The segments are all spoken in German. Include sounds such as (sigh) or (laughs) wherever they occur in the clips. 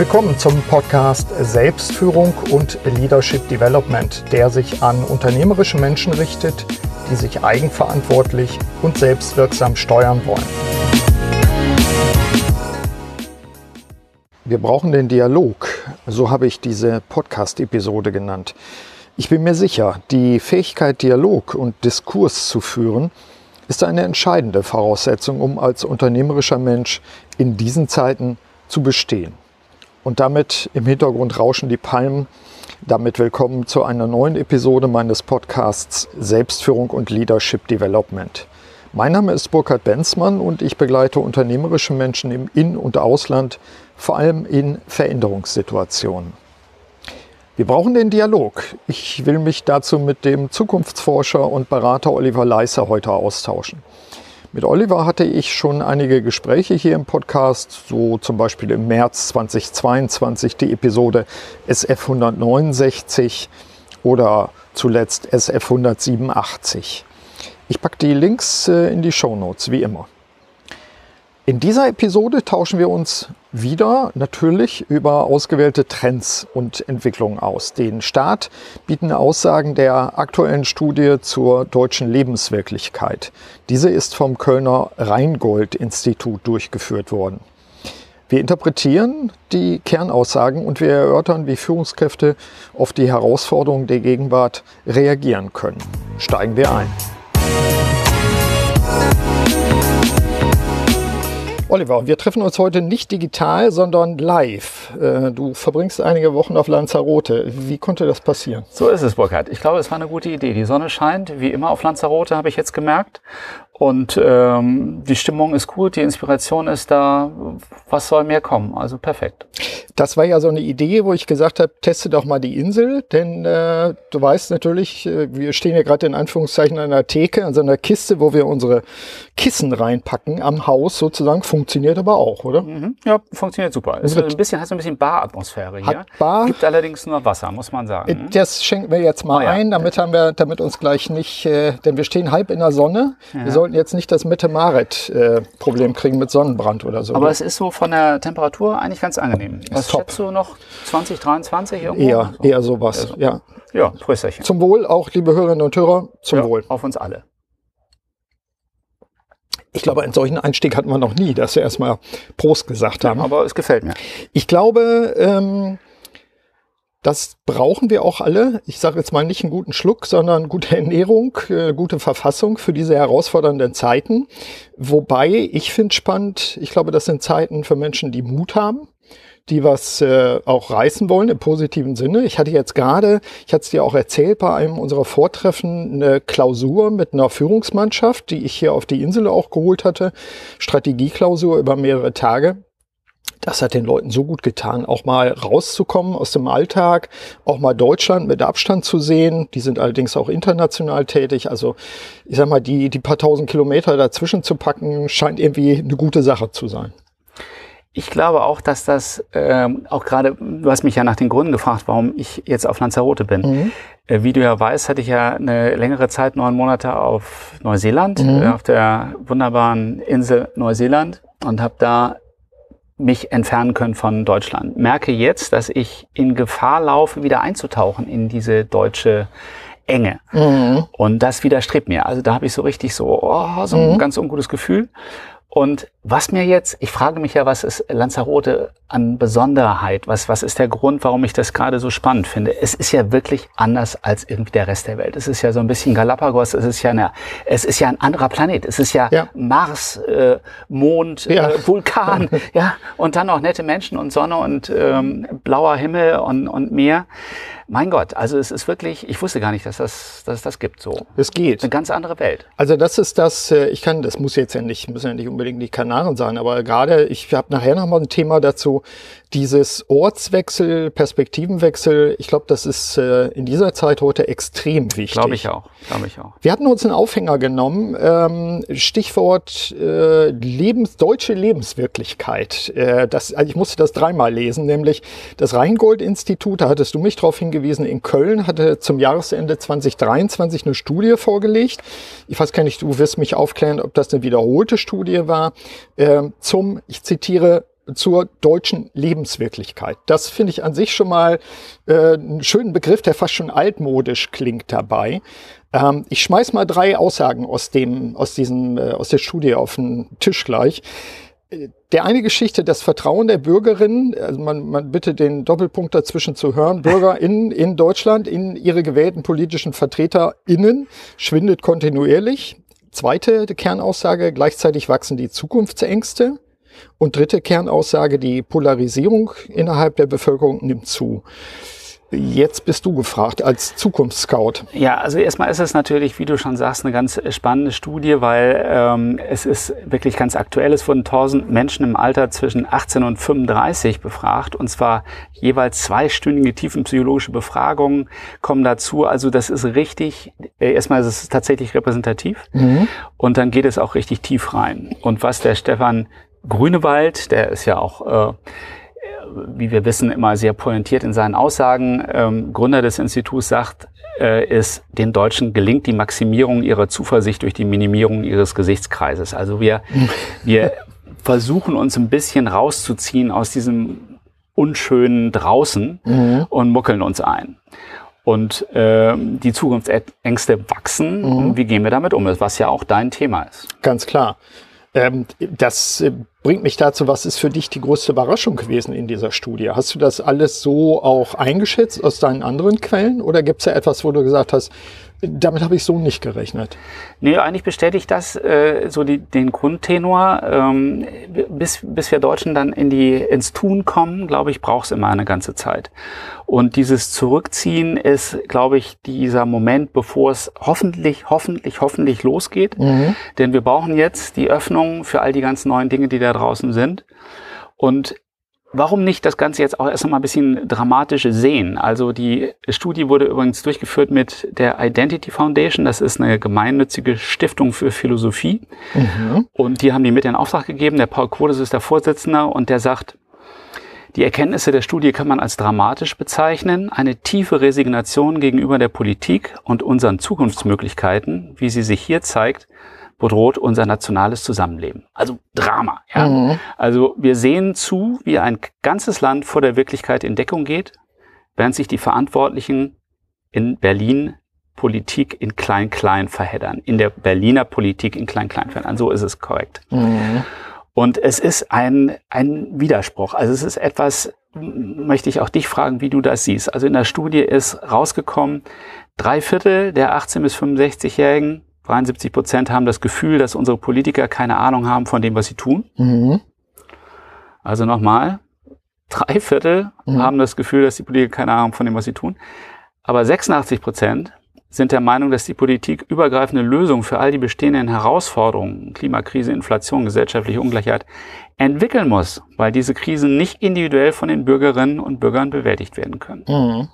Willkommen zum Podcast Selbstführung und Leadership Development, der sich an unternehmerische Menschen richtet, die sich eigenverantwortlich und selbstwirksam steuern wollen. Wir brauchen den Dialog, so habe ich diese Podcast-Episode genannt. Ich bin mir sicher, die Fähigkeit, Dialog und Diskurs zu führen, ist eine entscheidende Voraussetzung, um als unternehmerischer Mensch in diesen Zeiten zu bestehen. Und damit im Hintergrund rauschen die Palmen. Damit willkommen zu einer neuen Episode meines Podcasts Selbstführung und Leadership Development. Mein Name ist Burkhard Benzmann und ich begleite unternehmerische Menschen im In- und Ausland, vor allem in Veränderungssituationen. Wir brauchen den Dialog. Ich will mich dazu mit dem Zukunftsforscher und Berater Oliver Leisser heute austauschen. Mit Oliver hatte ich schon einige Gespräche hier im Podcast, so zum Beispiel im März 2022 die Episode SF 169 oder zuletzt SF 187. Ich packe die Links äh, in die Show Notes wie immer. In dieser Episode tauschen wir uns wieder natürlich über ausgewählte Trends und Entwicklungen aus. Den Start bieten Aussagen der aktuellen Studie zur deutschen Lebenswirklichkeit. Diese ist vom Kölner Rheingold-Institut durchgeführt worden. Wir interpretieren die Kernaussagen und wir erörtern, wie Führungskräfte auf die Herausforderungen der Gegenwart reagieren können. Steigen wir ein. Oliver, wir treffen uns heute nicht digital, sondern live. Äh, du verbringst einige Wochen auf Lanzarote. Wie konnte das passieren? So ist es, Burkhard. Ich glaube, es war eine gute Idee. Die Sonne scheint, wie immer auf Lanzarote, habe ich jetzt gemerkt. Und ähm, die Stimmung ist gut, die Inspiration ist da. Was soll mehr kommen? Also perfekt. Das war ja so eine Idee, wo ich gesagt habe, teste doch mal die Insel, denn äh, du weißt natürlich, äh, wir stehen ja gerade in Anführungszeichen an einer Theke, an so einer Kiste, wo wir unsere Kissen reinpacken am Haus sozusagen. Funktioniert aber auch, oder? Mhm. Ja, funktioniert super. Ist ein bisschen, hat so ein bisschen Bar-Atmosphäre hier. Bar. Gibt allerdings nur Wasser, muss man sagen. Äh, das schenken wir jetzt mal oh, ja. ein, damit haben wir, damit uns gleich nicht, äh, denn wir stehen halb in der Sonne. Ja. Sollten jetzt nicht das Mitte-Maret-Problem kriegen mit Sonnenbrand oder so. Aber oder? es ist so von der Temperatur eigentlich ganz angenehm. Was top. schätzt du noch? 2023 irgendwo? Eher, so. eher sowas, so. ja. Ja, Prösterchen. Zum Wohl auch, liebe Hörerinnen und Hörer, zum ja, Wohl. Auf uns alle. Ich glaube, einen solchen Einstieg hatten wir noch nie, dass wir erstmal Prost gesagt haben. Ja, aber es gefällt mir. Ich glaube, ähm, das brauchen wir auch alle. Ich sage jetzt mal nicht einen guten Schluck, sondern gute (laughs) Ernährung, äh, gute Verfassung für diese herausfordernden Zeiten. Wobei ich finde spannend, ich glaube, das sind Zeiten für Menschen, die Mut haben, die was äh, auch reißen wollen im positiven Sinne. Ich hatte jetzt gerade, ich hatte es dir auch erzählt, bei einem unserer Vortreffen eine Klausur mit einer Führungsmannschaft, die ich hier auf die Insel auch geholt hatte. Strategieklausur über mehrere Tage das hat den Leuten so gut getan, auch mal rauszukommen aus dem Alltag, auch mal Deutschland mit Abstand zu sehen. Die sind allerdings auch international tätig. Also ich sag mal, die, die paar tausend Kilometer dazwischen zu packen, scheint irgendwie eine gute Sache zu sein. Ich glaube auch, dass das ähm, auch gerade, du hast mich ja nach den Gründen gefragt, warum ich jetzt auf Lanzarote bin. Mhm. Äh, wie du ja weißt, hatte ich ja eine längere Zeit, neun Monate auf Neuseeland, mhm. äh, auf der wunderbaren Insel Neuseeland und habe da mich entfernen können von Deutschland. Merke jetzt, dass ich in Gefahr laufe, wieder einzutauchen in diese deutsche Enge. Mhm. Und das widerstrebt mir. Also da habe ich so richtig so, oh, so ein mhm. ganz ungutes Gefühl. Und was mir jetzt, ich frage mich ja, was ist Lanzarote an Besonderheit? Was, was ist der Grund, warum ich das gerade so spannend finde? Es ist ja wirklich anders als irgendwie der Rest der Welt. Es ist ja so ein bisschen Galapagos, es ist ja eine, es ist ja ein anderer Planet. Es ist ja, ja. Mars, äh, Mond, ja. Äh, Vulkan, (laughs) ja, und dann noch nette Menschen und Sonne und ähm, blauer Himmel und, und Meer. Mein Gott, also es ist wirklich, ich wusste gar nicht, dass das, dass es das gibt so. Es geht. Eine ganz andere Welt. Also das ist das, äh, ich kann, das muss jetzt ja nicht, müssen ja nicht unbedingt die Kanaren sein, aber gerade, ich habe nachher noch mal ein Thema dazu, dieses Ortswechsel, Perspektivenwechsel, ich glaube, das ist äh, in dieser Zeit heute extrem wichtig. Glaube ich auch, glaube ich auch. Wir hatten uns einen Aufhänger genommen, ähm, Stichwort äh, Lebens, deutsche Lebenswirklichkeit. Äh, das, also ich musste das dreimal lesen, nämlich das Rheingold-Institut, da hattest du mich darauf hingewiesen, in Köln hatte zum Jahresende 2023 eine Studie vorgelegt. Ich weiß gar nicht, du wirst mich aufklären, ob das eine wiederholte Studie war, äh, zum, ich zitiere, zur deutschen Lebenswirklichkeit. Das finde ich an sich schon mal äh, einen schönen Begriff, der fast schon altmodisch klingt dabei. Ähm, ich schmeiß mal drei Aussagen aus dem, aus diesem, äh, aus der Studie auf den Tisch gleich. Der eine Geschichte, das Vertrauen der Bürgerinnen, also man, man bitte den Doppelpunkt dazwischen zu hören, (laughs) BürgerInnen in Deutschland in ihre gewählten politischen VertreterInnen schwindet kontinuierlich. Zweite Kernaussage, gleichzeitig wachsen die Zukunftsängste. Und dritte Kernaussage, die Polarisierung innerhalb der Bevölkerung nimmt zu. Jetzt bist du gefragt als Zukunftsscout. Ja, also erstmal ist es natürlich, wie du schon sagst, eine ganz spannende Studie, weil ähm, es ist wirklich ganz aktuell. Es wurden 1000 Menschen im Alter zwischen 18 und 35 befragt und zwar jeweils zweistündige tiefenpsychologische Befragungen kommen dazu. Also das ist richtig, äh, erstmal ist es tatsächlich repräsentativ mhm. und dann geht es auch richtig tief rein. Und was der Stefan Grünewald, der ist ja auch äh, wie wir wissen, immer sehr pointiert in seinen Aussagen. Ähm, Gründer des Instituts sagt, äh, ist, den Deutschen gelingt die Maximierung ihrer Zuversicht durch die Minimierung ihres Gesichtskreises. Also wir, (laughs) wir versuchen uns ein bisschen rauszuziehen aus diesem unschönen draußen mhm. und muckeln uns ein. Und äh, die Zukunftsängste wachsen. Mhm. Und wie gehen wir damit um? Was ja auch dein Thema ist. Ganz klar. Ähm, das äh, bringt mich dazu, was ist für dich die größte Überraschung gewesen in dieser Studie? Hast du das alles so auch eingeschätzt aus deinen anderen Quellen oder gibt es ja etwas, wo du gesagt hast, damit habe ich so nicht gerechnet. Nee, eigentlich bestätigt das äh, so die, den Grundtenor. Ähm, bis, bis wir Deutschen dann in die, ins Tun kommen, glaube ich, braucht es immer eine ganze Zeit. Und dieses Zurückziehen ist, glaube ich, dieser Moment, bevor es hoffentlich, hoffentlich, hoffentlich losgeht. Mhm. Denn wir brauchen jetzt die Öffnung für all die ganzen neuen Dinge, die da draußen sind. Und Warum nicht das Ganze jetzt auch erst mal ein bisschen dramatisch sehen? Also die Studie wurde übrigens durchgeführt mit der Identity Foundation. Das ist eine gemeinnützige Stiftung für Philosophie. Mhm. Und die haben die mit in Auftrag gegeben. Der Paul Quotes ist der Vorsitzende und der sagt, die Erkenntnisse der Studie kann man als dramatisch bezeichnen. Eine tiefe Resignation gegenüber der Politik und unseren Zukunftsmöglichkeiten, wie sie sich hier zeigt, bedroht unser nationales Zusammenleben. Also Drama. Ja? Mhm. Also wir sehen zu, wie ein ganzes Land vor der Wirklichkeit in Deckung geht, während sich die Verantwortlichen in Berlin Politik in Klein-Klein verheddern. In der Berliner Politik in Klein-Klein verheddern. So ist es korrekt. Mhm. Und es ist ein, ein Widerspruch. Also es ist etwas, möchte ich auch dich fragen, wie du das siehst. Also in der Studie ist rausgekommen, drei Viertel der 18 bis 65-Jährigen 73 Prozent haben das Gefühl, dass unsere Politiker keine Ahnung haben von dem, was sie tun. Mhm. Also nochmal, drei Viertel mhm. haben das Gefühl, dass die Politiker keine Ahnung haben von dem, was sie tun. Aber 86 Prozent sind der Meinung, dass die Politik übergreifende Lösungen für all die bestehenden Herausforderungen, Klimakrise, Inflation, gesellschaftliche Ungleichheit, entwickeln muss, weil diese Krisen nicht individuell von den Bürgerinnen und Bürgern bewältigt werden können. Mhm.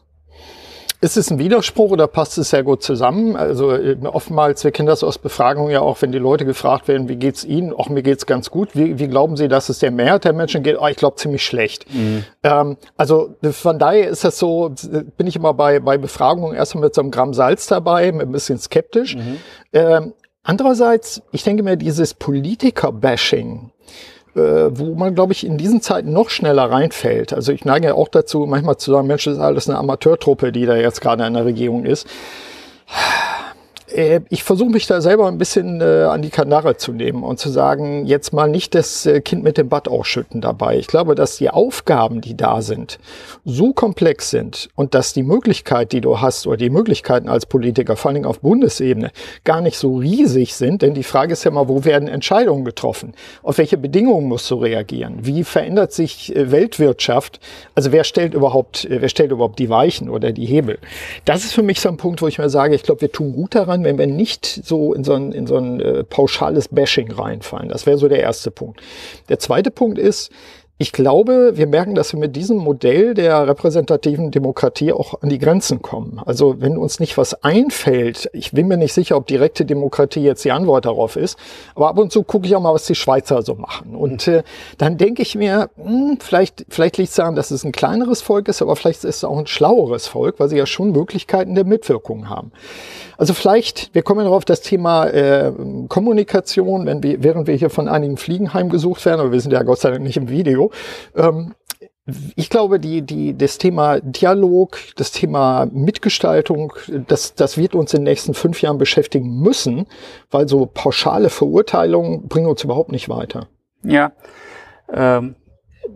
Ist es ein Widerspruch oder passt es sehr gut zusammen? Also äh, oftmals, wir kennen das aus Befragungen ja auch, wenn die Leute gefragt werden, wie geht's Ihnen? Auch mir geht's ganz gut. Wie, wie glauben Sie, dass es der Mehrheit der Menschen geht? Oh, ich glaube ziemlich schlecht. Mhm. Ähm, also von daher ist das so, bin ich immer bei, bei Befragungen erstmal mit so einem Gramm Salz dabei, ein bisschen skeptisch. Mhm. Ähm, andererseits, ich denke mir, dieses Politiker-Bashing, äh, wo man, glaube ich, in diesen Zeiten noch schneller reinfällt. Also ich neige ja auch dazu, manchmal zu sagen, Mensch, das ist alles eine Amateurtruppe, die da jetzt gerade in der Regierung ist. Äh, ich versuche mich da selber ein bisschen äh, an die Kanare zu nehmen und zu sagen, jetzt mal nicht das äh, Kind mit dem Bad ausschütten dabei. Ich glaube, dass die Aufgaben, die da sind, so komplex sind und dass die Möglichkeit, die du hast oder die Möglichkeiten als Politiker, vor allen Dingen auf Bundesebene, gar nicht so riesig sind. Denn die Frage ist ja mal, wo werden Entscheidungen getroffen? Auf welche Bedingungen musst du reagieren? Wie verändert sich äh, Weltwirtschaft? Also wer stellt überhaupt, äh, wer stellt überhaupt die Weichen oder die Hebel? Das ist für mich so ein Punkt, wo ich mir sage, ich glaube, wir tun gut daran, wenn wir nicht so in so ein, in so ein äh, pauschales Bashing reinfallen. Das wäre so der erste Punkt. Der zweite Punkt ist, ich glaube, wir merken, dass wir mit diesem Modell der repräsentativen Demokratie auch an die Grenzen kommen. Also wenn uns nicht was einfällt, ich bin mir nicht sicher, ob direkte Demokratie jetzt die Antwort darauf ist, aber ab und zu gucke ich auch mal, was die Schweizer so machen. Und äh, dann denke ich mir, hm, vielleicht, vielleicht liegt es daran, dass es ein kleineres Volk ist, aber vielleicht ist es auch ein schlaueres Volk, weil sie ja schon Möglichkeiten der Mitwirkung haben. Also vielleicht, wir kommen darauf das Thema äh, Kommunikation, wenn wir, während wir hier von einigen Fliegen heimgesucht werden, aber wir sind ja Gott sei Dank nicht im Video, Ähm, ich glaube, die, die, das Thema Dialog, das Thema Mitgestaltung, das, das wird uns in den nächsten fünf Jahren beschäftigen müssen, weil so pauschale Verurteilungen bringen uns überhaupt nicht weiter. Ja, ähm,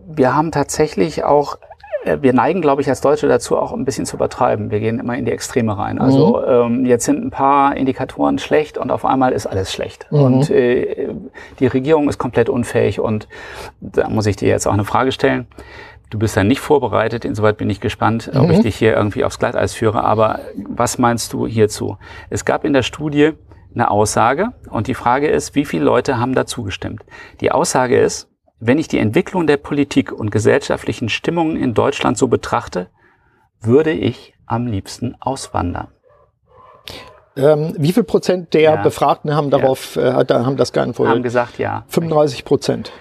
wir haben tatsächlich auch wir neigen, glaube ich, als Deutsche dazu, auch ein bisschen zu übertreiben. Wir gehen immer in die Extreme rein. Also mhm. ähm, jetzt sind ein paar Indikatoren schlecht und auf einmal ist alles schlecht. Mhm. Und äh, die Regierung ist komplett unfähig. Und da muss ich dir jetzt auch eine Frage stellen. Du bist da nicht vorbereitet, insoweit bin ich gespannt, mhm. ob ich dich hier irgendwie aufs Glatteis führe. Aber was meinst du hierzu? Es gab in der Studie eine Aussage und die Frage ist, wie viele Leute haben da zugestimmt? Die Aussage ist, wenn ich die Entwicklung der Politik und gesellschaftlichen Stimmungen in Deutschland so betrachte, würde ich am liebsten auswandern. Ähm, wie viel Prozent der ja. Befragten haben darauf, ja. äh, haben das geantwortet? Haben gesagt, ja. 35 Prozent.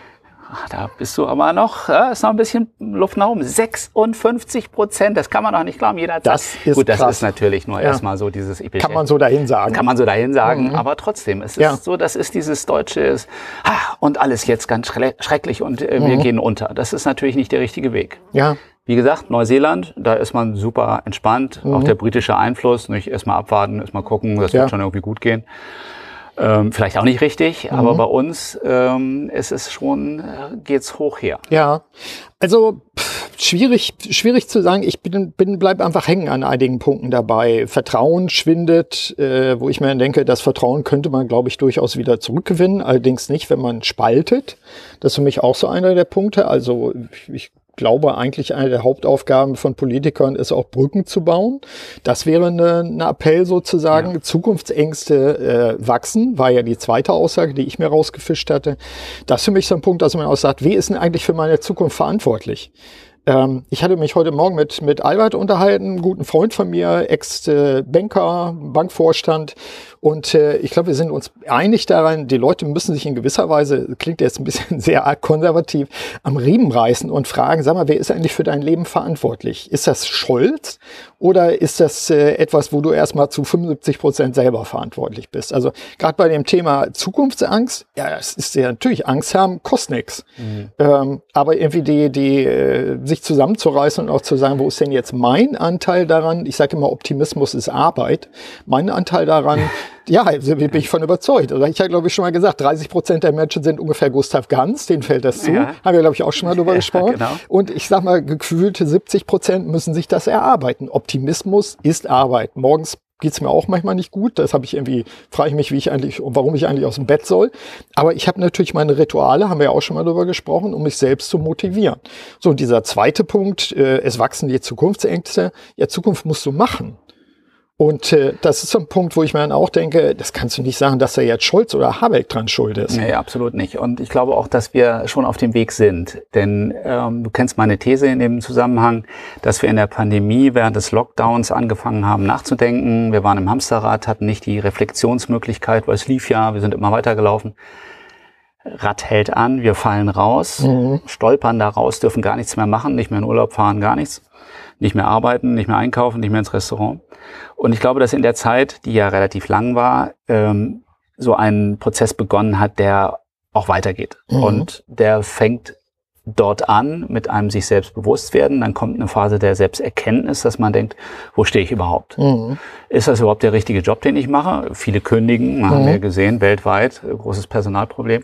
Ach, da bist du aber noch, ja, ist noch ein bisschen Luft nach oben. 56 Prozent, das kann man doch nicht glauben. Jeder das ist Gut, das krass. ist natürlich nur ja. erstmal so dieses epische. Kann man so dahin sagen. Kann man so dahin sagen, mhm. aber trotzdem, es ist ja. so, das ist dieses deutsche, ha, und alles jetzt ganz schrecklich und äh, wir mhm. gehen unter. Das ist natürlich nicht der richtige Weg. Ja. Wie gesagt, Neuseeland, da ist man super entspannt. Mhm. Auch der britische Einfluss, nicht erstmal abwarten, erstmal gucken, das wird schon irgendwie gut gehen. Ähm, vielleicht auch nicht richtig, mhm. aber bei uns ähm, ist es schon, äh, geht's hoch her. Ja, also pff, schwierig, schwierig zu sagen. Ich bin, bin bleib einfach hängen an einigen Punkten dabei. Vertrauen schwindet, äh, wo ich mir denke, das Vertrauen könnte man, glaube ich, durchaus wieder zurückgewinnen. Allerdings nicht, wenn man spaltet. Das ist für mich auch so einer der Punkte. Also ich glaube, eigentlich eine der Hauptaufgaben von Politikern ist auch Brücken zu bauen. Das wäre ein Appell sozusagen. Ja. Zukunftsängste äh, wachsen, war ja die zweite Aussage, die ich mir rausgefischt hatte. Das ist für mich so ein Punkt, dass man auch sagt, wer ist denn eigentlich für meine Zukunft verantwortlich? Ähm, ich hatte mich heute Morgen mit, mit Albert unterhalten, einen guten Freund von mir, Ex-Banker, Bankvorstand. Und äh, ich glaube, wir sind uns einig daran, die Leute müssen sich in gewisser Weise, klingt jetzt ein bisschen (laughs) sehr konservativ, am Riemen reißen und fragen, sag mal, wer ist eigentlich für dein Leben verantwortlich? Ist das Scholz oder ist das äh, etwas, wo du erstmal zu 75 Prozent selber verantwortlich bist? Also gerade bei dem Thema Zukunftsangst, ja, das ist ja natürlich Angst haben, kostet nichts. Mhm. Ähm, aber irgendwie die, die äh, sich zusammenzureißen und auch zu sagen, wo ist denn jetzt mein Anteil daran? Ich sage immer, Optimismus ist Arbeit. Mein Anteil daran, (laughs) ja, also bin ich von überzeugt. Also ich habe, glaube ich, schon mal gesagt, 30 Prozent der Menschen sind ungefähr Gustav Ganz, denen fällt das zu. Ja. Haben wir, glaube ich, auch schon mal drüber (laughs) gesprochen. Genau. Und ich sag mal, gefühlte 70 Prozent müssen sich das erarbeiten. Optimismus ist Arbeit. Morgens geht's mir auch manchmal nicht gut. Das habe ich irgendwie, frage ich mich, wie ich eigentlich, warum ich eigentlich aus dem Bett soll. Aber ich habe natürlich meine Rituale, haben wir ja auch schon mal darüber gesprochen, um mich selbst zu motivieren. So, und dieser zweite Punkt, äh, es wachsen die Zukunftsängste. Ja, Zukunft musst du machen. Und äh, das ist so ein Punkt, wo ich mir dann auch denke, das kannst du nicht sagen, dass da jetzt Scholz oder Habeck dran schuld ist. Nee, absolut nicht. Und ich glaube auch, dass wir schon auf dem Weg sind. Denn ähm, du kennst meine These in dem Zusammenhang, dass wir in der Pandemie während des Lockdowns angefangen haben nachzudenken. Wir waren im Hamsterrad, hatten nicht die Reflexionsmöglichkeit, weil es lief ja, wir sind immer weitergelaufen. Rad hält an, wir fallen raus, mhm. stolpern da raus, dürfen gar nichts mehr machen, nicht mehr in Urlaub fahren, gar nichts nicht mehr arbeiten, nicht mehr einkaufen, nicht mehr ins Restaurant. Und ich glaube, dass in der Zeit, die ja relativ lang war, ähm, so ein Prozess begonnen hat, der auch weitergeht. Mhm. Und der fängt dort an mit einem sich selbst bewusst werden. Dann kommt eine Phase der Selbsterkenntnis, dass man denkt, wo stehe ich überhaupt? Mhm. Ist das überhaupt der richtige Job, den ich mache? Viele kündigen, mhm. haben wir gesehen, weltweit, großes Personalproblem.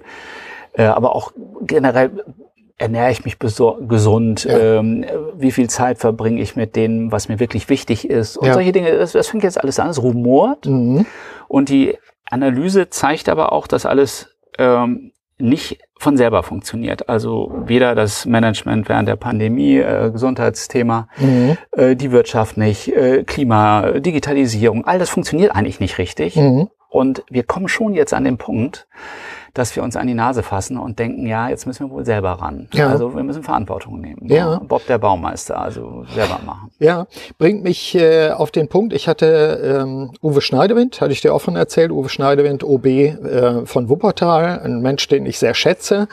Äh, aber auch generell ernähre ich mich gesund, ja. ähm, wie viel Zeit verbringe ich mit dem, was mir wirklich wichtig ist und ja. solche Dinge. Das, das fängt jetzt alles an, es rumort. Mhm. Und die Analyse zeigt aber auch, dass alles ähm, nicht von selber funktioniert. Also weder das Management während der Pandemie, äh, Gesundheitsthema, mhm. äh, die Wirtschaft nicht, äh, Klima, Digitalisierung, all das funktioniert eigentlich nicht richtig. Mhm. Und wir kommen schon jetzt an den Punkt, dass wir uns an die Nase fassen und denken, ja, jetzt müssen wir wohl selber ran. Ja. Also wir müssen Verantwortung nehmen. Ja. Bob der Baumeister, also selber machen. Ja, bringt mich äh, auf den Punkt, ich hatte ähm, Uwe Schneidewind, hatte ich dir auch von erzählt, Uwe Schneidewind, OB äh, von Wuppertal, ein Mensch, den ich sehr schätze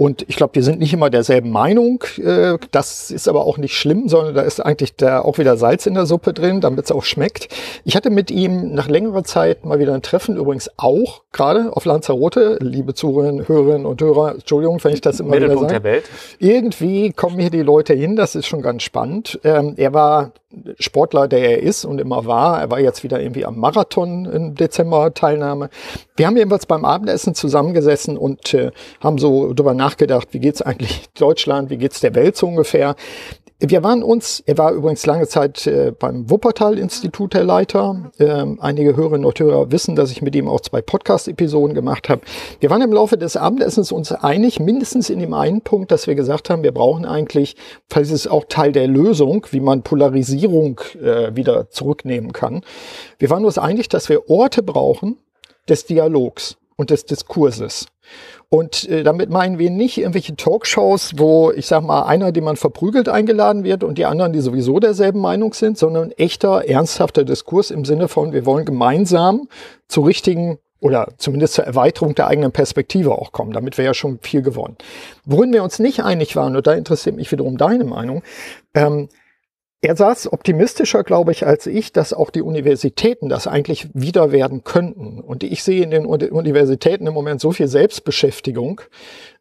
Und ich glaube, wir sind nicht immer derselben Meinung. Äh, das ist aber auch nicht schlimm, sondern da ist eigentlich da auch wieder Salz in der Suppe drin, damit es auch schmeckt. Ich hatte mit ihm nach längerer Zeit mal wieder ein Treffen, übrigens auch gerade auf Lanzarote. Liebe Zuhörerinnen, Hörerinnen und Hörer, Entschuldigung, wenn ich das immer Mittelpunkt wieder sage. der Welt. Irgendwie kommen hier die Leute hin, das ist schon ganz spannend. Ähm, er war Sportler, der er ist und immer war. Er war jetzt wieder irgendwie am Marathon im Dezember Teilnahme. Wir haben jedenfalls beim Abendessen zusammengesessen und äh, haben so drüber nachgedacht, wie geht's eigentlich Deutschland, wie geht's der Welt so ungefähr. Wir waren uns, er war übrigens lange Zeit äh, beim Wuppertal-Institut der Leiter. Ähm, einige Hörerinnen und Hörer wissen, dass ich mit ihm auch zwei Podcast-Episoden gemacht habe. Wir waren im Laufe des Abendessens uns einig, mindestens in dem einen Punkt, dass wir gesagt haben, wir brauchen eigentlich, falls es auch Teil der Lösung, wie man Polarisierung äh, wieder zurücknehmen kann. Wir waren uns einig, dass wir Orte brauchen des Dialogs und des Diskurses. Und äh, damit meinen wir nicht irgendwelche Talkshows, wo ich sag mal einer, den man verprügelt, eingeladen wird und die anderen, die sowieso derselben Meinung sind, sondern echter, ernsthafter Diskurs im Sinne von, wir wollen gemeinsam zu richtigen oder zumindest zur Erweiterung der eigenen Perspektive auch kommen. Damit wäre ja schon viel gewonnen. Worin wir uns nicht einig waren, und da interessiert mich wiederum deine Meinung, ähm, er saß optimistischer, glaube ich, als ich, dass auch die Universitäten das eigentlich wieder werden könnten. Und ich sehe in den Universitäten im Moment so viel Selbstbeschäftigung,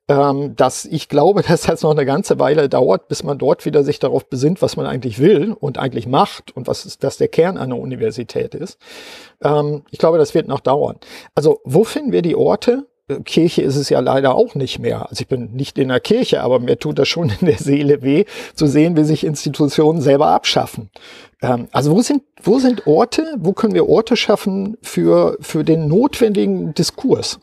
ähm, dass ich glaube, (laughs) dass das noch eine ganze Weile dauert, bis man dort wieder sich darauf besinnt, was man eigentlich will und eigentlich macht und was ist, das der Kern einer Universität ist. Ähm, ich glaube, das wird noch dauern. Also wo finden wir die Orte, Kirche ist es ja leider auch nicht mehr. Also ich bin nicht in der Kirche, aber mir tut das schon (laughs) in der Seele weh, zu sehen, wie sich Institutionen selber abschaffen. Ähm, also wo sind, wo sind Orte, wo können wir Orte schaffen für, für den notwendigen Diskurs?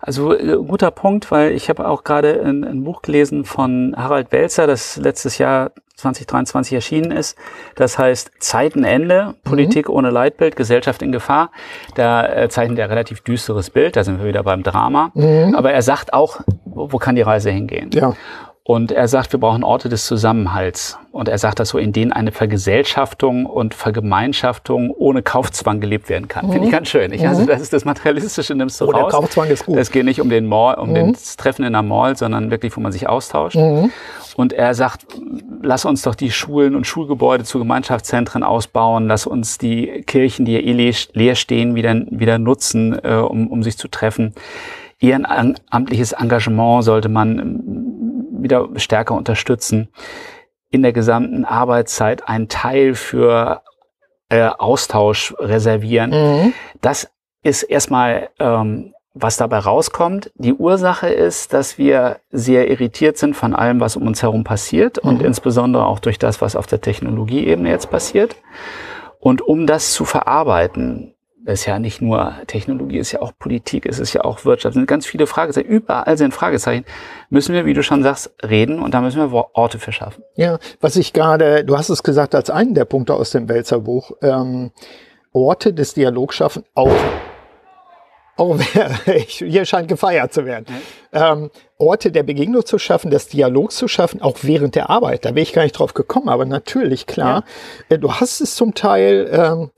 Also äh, guter Punkt, weil ich habe auch gerade ein, ein, Buch gelesen von Harald Welzer, das letztes Jahr 2023 erschienen ist. Das heißt Zeitenende, Politik mhm. ohne Leitbild, Gesellschaft in Gefahr. Da äh, zeichnet er relativ düsteres Bild, da sind wir wieder beim Drama. Mhm. Aber er sagt auch, wo, wo kann die Reise hingehen? Ja. Und er sagt, wir brauchen Orte des Zusammenhalts. Und er sagt, dass so in denen eine Vergesellschaftung und Vergemeinschaftung ohne Kaufzwang gelebt werden kann. Mhm. Finde ich ganz schön. Ich, also mhm. das ist das Materialistische, nimmst du oh, raus. Der Kaufzwang ist gut. Es geht nicht um den Mall, um mhm. das Treffen in der Mall, sondern wirklich, wo man sich austauscht. Mhm. Und er sagt, lass uns doch die Schulen und Schulgebäude zu Gemeinschaftszentren ausbauen, lass uns die Kirchen, die ja eh leer stehen, wieder, wieder nutzen, äh, um, um sich zu treffen. Ehrenamtliches Engagement sollte man wieder stärker unterstützen, in der gesamten Arbeitszeit einen Teil für äh, Austausch reservieren. Mhm. Das ist erstmal, ähm, was dabei rauskommt. Die Ursache ist, dass wir sehr irritiert sind von allem, was um uns herum passiert mhm. und insbesondere auch durch das, was auf der Technologieebene jetzt passiert. Und um das zu verarbeiten, das ist ja nicht nur Technologie, ist ja auch Politik, es ist ja auch Wirtschaft, es sind ganz viele Fragezeichen. Überall sind Fragezeichen. Müssen wir, wie du schon sagst, reden und da müssen wir Orte für schaffen. Ja, was ich gerade, du hast es gesagt als einen der Punkte aus dem Wälzer Buch, ähm, Orte des Dialogs schaffen, auch auch (laughs) hier scheint gefeiert zu werden. Ähm, Orte der Begegnung zu schaffen, des Dialogs zu schaffen, auch während der Arbeit. Da wäre ich gar nicht drauf gekommen, aber natürlich, klar. Ja. Äh, du hast es zum Teil, ähm,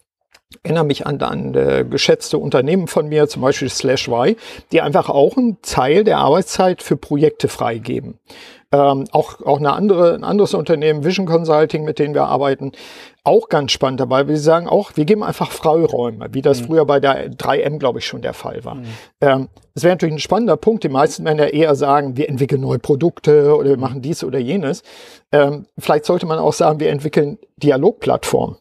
erinnere mich an, an äh, geschätzte Unternehmen von mir, zum Beispiel Slash Y, die einfach auch einen Teil der Arbeitszeit für Projekte freigeben. Ähm, auch auch eine andere, ein anderes Unternehmen, Vision Consulting, mit denen wir arbeiten, auch ganz spannend dabei. Wir sagen auch, wir geben einfach Freiräume, wie das mhm. früher bei der 3M, glaube ich, schon der Fall war. Mhm. Ähm, das wäre natürlich ein spannender Punkt. Die meisten werden ja eher sagen, wir entwickeln neue Produkte oder wir machen dies oder jenes. Ähm, vielleicht sollte man auch sagen, wir entwickeln Dialogplattformen.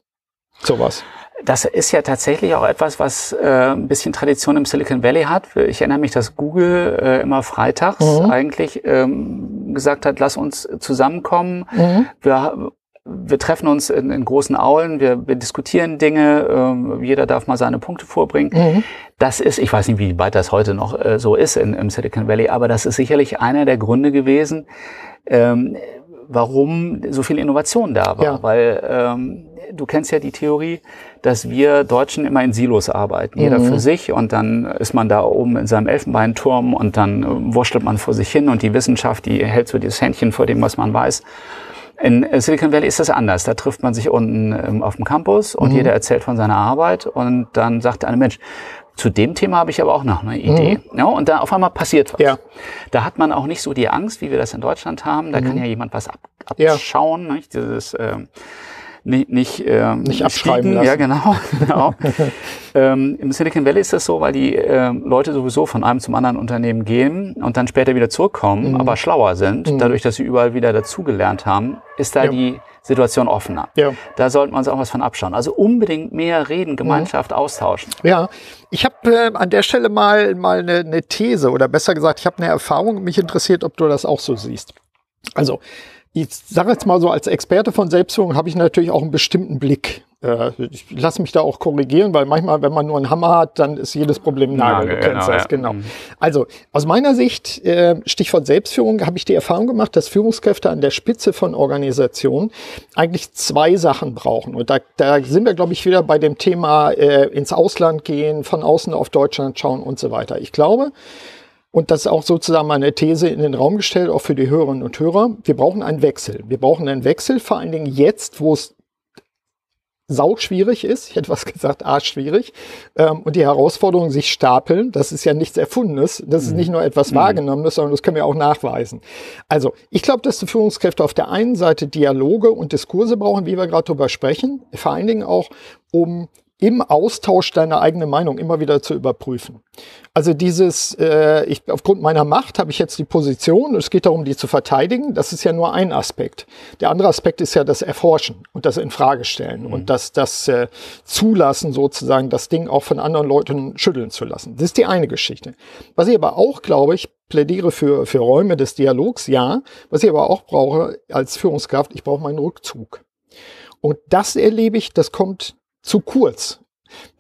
Sowas. Das ist ja tatsächlich auch etwas, was äh, ein bisschen Tradition im Silicon Valley hat. Ich erinnere mich, dass Google äh, immer freitags mhm. eigentlich ähm, gesagt hat, lass uns zusammenkommen. Mhm. Wir, wir treffen uns in, in großen Aulen, wir, wir diskutieren Dinge, ähm, jeder darf mal seine Punkte vorbringen. Mhm. Das ist, ich weiß nicht, wie weit das heute noch äh, so ist in, im Silicon Valley, aber das ist sicherlich einer der Gründe gewesen, ähm, warum so viel Innovation da war. Ja. Weil ähm, du kennst ja die Theorie, dass wir Deutschen immer in Silos arbeiten, jeder mhm. für sich und dann ist man da oben in seinem Elfenbeinturm und dann äh, wurschtelt man vor sich hin und die Wissenschaft, die hält so dieses Händchen vor dem, was man weiß. In Silicon Valley ist das anders. Da trifft man sich unten ähm, auf dem Campus und mhm. jeder erzählt von seiner Arbeit und dann sagt der eine Mensch, Zu dem Thema habe ich aber auch noch eine Idee. Mhm. Ja, und da auf einmal passiert was. Ja. Da hat man auch nicht so die Angst, wie wir das in Deutschland haben. Da mhm. kann ja jemand was ab, abschauen. Ja. Dieses, ähm, nicht, nicht, ähm, nicht abschreiben lassen. Ja, genau. (laughs) genau. ähm, Im Silicon Valley ist das so, weil die ähm, Leute sowieso von einem zum anderen Unternehmen gehen und dann später wieder zurückkommen, mhm. aber schlauer sind, mhm. dadurch, dass sie überall wieder dazugelernt haben, ist da ja. die Situation offener. Ja. Da sollten wir uns auch was von abschauen. Also unbedingt mehr reden, Gemeinschaft mhm. austauschen. Ja, ich habe äh, an der Stelle mal, mal eine, eine These oder besser gesagt, ich habe eine Erfahrung. Mich interessiert, ob du das auch so siehst. Also ich sage jetzt mal so, als Experte von Selbstführung habe ich natürlich auch einen bestimmten Blick. Äh, ich lasse mich da auch korrigieren, weil manchmal, wenn man nur einen Hammer hat, dann ist jedes Problem Nagel. Nagel genau, ja. genau. Mhm. Also aus meiner Sicht, äh, Stichwort Selbstführung, habe ich die Erfahrung gemacht, dass Führungskräfte an der Spitze von Organisationen eigentlich zwei Sachen brauchen. Und da, da sind wir, glaube ich, wieder bei dem Thema äh, ins Ausland gehen, von außen auf Deutschland schauen und so weiter. Ich glaube, und das ist auch sozusagen meine These in den Raum gestellt, auch für die Hörerinnen und Hörer. Wir brauchen einen Wechsel. Wir brauchen einen Wechsel, vor allen Dingen jetzt, wo es sau schwierig ist, ich hätte was (laughs) gesagt, arschschwierig, ähm, und die Herausforderungen sich stapeln, das ist ja nichts Erfundenes, das ist mhm. nicht nur etwas mhm. Wahrgenommenes, sondern das können wir auch nachweisen. Also, ich glaube, dass die Führungskräfte auf der einen Seite Dialoge und Diskurse brauchen, wie wir gerade drüber sprechen, vor allen Dingen auch, um im Austausch deine eigene Meinung immer wieder zu überprüfen. Also dieses, äh, ich, aufgrund meiner Macht habe ich jetzt die Position und es geht darum, die zu verteidigen. Das ist ja nur ein Aspekt. Der andere Aspekt ist ja das Erforschen und das Infragestellen mhm. und das, das äh, Zulassen sozusagen, das Ding auch von anderen Leuten schütteln zu lassen. Das ist die eine Geschichte. Was ich aber auch glaube, ich plädiere für, für Räume des Dialogs, ja. Was ich aber auch brauche als Führungskraft, ich brauche meinen Rückzug. Und das erlebe ich, das kommt zu kurz.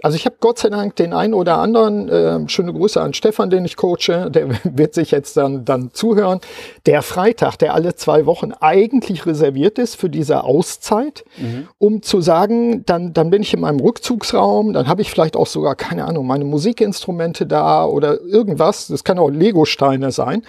Also ich habe Gott sei Dank den einen oder anderen, äh, schöne Grüße an Stefan, den ich coache, der (laughs) wird sich jetzt dann, dann zuhören, der Freitag, der alle zwei Wochen eigentlich reserviert ist für diese Auszeit, mhm. um zu sagen, dann, dann bin ich in meinem Rückzugsraum, dann habe ich vielleicht auch sogar, keine Ahnung, meine Musikinstrumente da oder irgendwas, das kann auch Legosteine sein